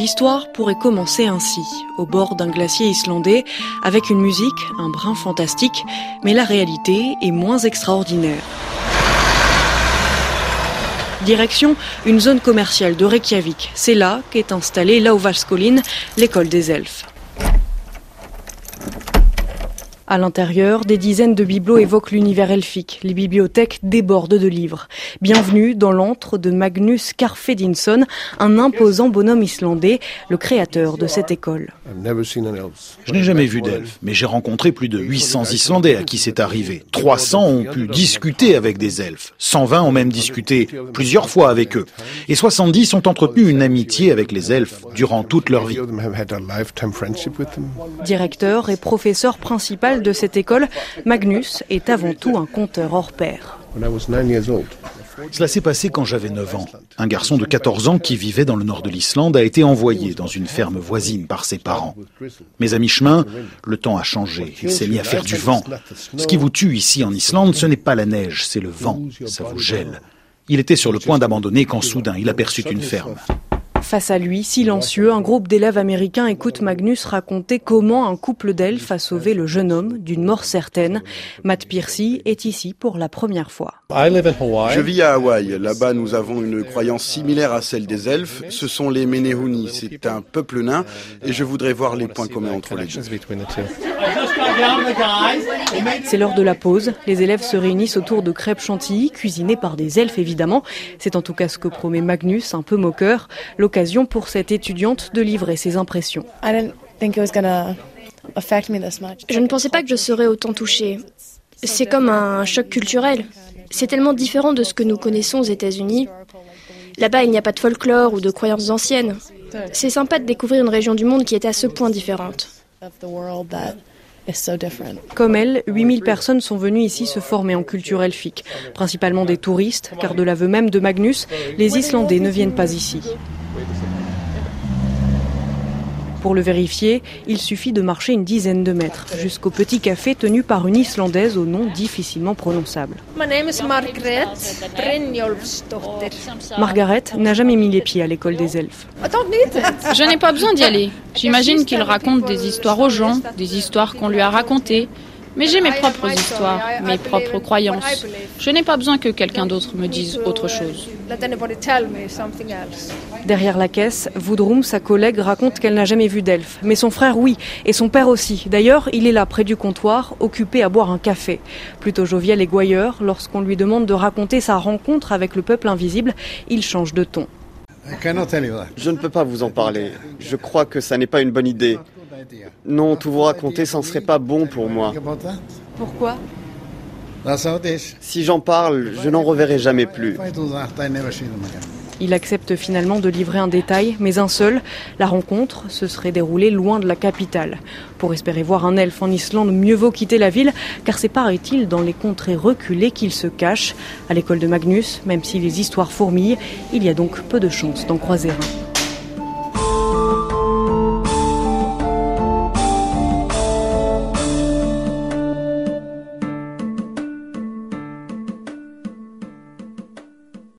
L'histoire pourrait commencer ainsi, au bord d'un glacier islandais, avec une musique, un brin fantastique, mais la réalité est moins extraordinaire. Direction une zone commerciale de Reykjavik. C'est là qu'est installée Lauvalskolin, l'école des elfes. À l'intérieur, des dizaines de bibelots évoquent l'univers elfique. Les bibliothèques débordent de livres. Bienvenue dans l'antre de Magnus Carfedinson, un imposant bonhomme islandais, le créateur de cette école. Je n'ai jamais vu d'elfes, mais j'ai rencontré plus de 800 Islandais à qui c'est arrivé. 300 ont pu discuter avec des elfes. 120 ont même discuté plusieurs fois avec eux. Et 70 ont entretenu une amitié avec les elfes durant toute leur vie. Directeur et professeur principal de cette école, Magnus est avant tout un conteur hors pair. Cela s'est passé quand j'avais 9 ans. Un garçon de 14 ans qui vivait dans le nord de l'Islande a été envoyé dans une ferme voisine par ses parents. Mais à mi-chemin, le temps a changé. Il s'est mis à faire du vent. Ce qui vous tue ici en Islande, ce n'est pas la neige, c'est le vent. Ça vous gèle. Il était sur le point d'abandonner quand soudain il aperçut une ferme. Face à lui, silencieux, un groupe d'élèves américains écoute Magnus raconter comment un couple d'elfes a sauvé le jeune homme d'une mort certaine. Matt Piercy est ici pour la première fois. Je vis à Hawaï. Là-bas, nous avons une croyance similaire à celle des elfes. Ce sont les Menehuni. C'est un peuple nain et je voudrais voir les points communs entre les deux. C'est l'heure de la pause. Les élèves se réunissent autour de crêpes chantilly, cuisinées par des elfes évidemment. C'est en tout cas ce que promet Magnus, un peu moqueur. L'occasion pour cette étudiante de livrer ses impressions. Je ne pensais pas que je serais autant touchée. C'est comme un choc culturel. C'est tellement différent de ce que nous connaissons aux États-Unis. Là-bas, il n'y a pas de folklore ou de croyances anciennes. C'est sympa de découvrir une région du monde qui est à ce point différente. Comme elle, 8000 personnes sont venues ici se former en culture elfique, principalement des touristes, car de l'aveu même de Magnus, les Islandais ne viennent pas ici. Pour le vérifier, il suffit de marcher une dizaine de mètres jusqu'au petit café tenu par une Islandaise au nom difficilement prononçable. Margaret n'a jamais mis les pieds à l'école des elfes. Je n'ai pas besoin d'y aller. J'imagine qu'il raconte des histoires aux gens, des histoires qu'on lui a racontées, mais j'ai mes propres histoires, mes propres croyances. Je n'ai pas besoin que quelqu'un d'autre me dise autre chose. Derrière la caisse, Voudroum, sa collègue, raconte qu'elle n'a jamais vu d'elfe. Mais son frère, oui, et son père aussi. D'ailleurs, il est là, près du comptoir, occupé à boire un café. Plutôt jovial et gouailleur, lorsqu'on lui demande de raconter sa rencontre avec le peuple invisible, il change de ton. Je ne peux pas vous en parler. Je crois que ça n'est pas une bonne idée. Non, tout vous raconter, ça ne serait pas bon pour moi. Pourquoi? Si j'en parle, je n'en reverrai jamais plus. Il accepte finalement de livrer un détail, mais un seul. La rencontre se serait déroulée loin de la capitale. Pour espérer voir un elfe en Islande, mieux vaut quitter la ville, car c'est paraît-il dans les contrées reculées qu'il se cache. À l'école de Magnus, même si les histoires fourmillent, il y a donc peu de chances d'en croiser un.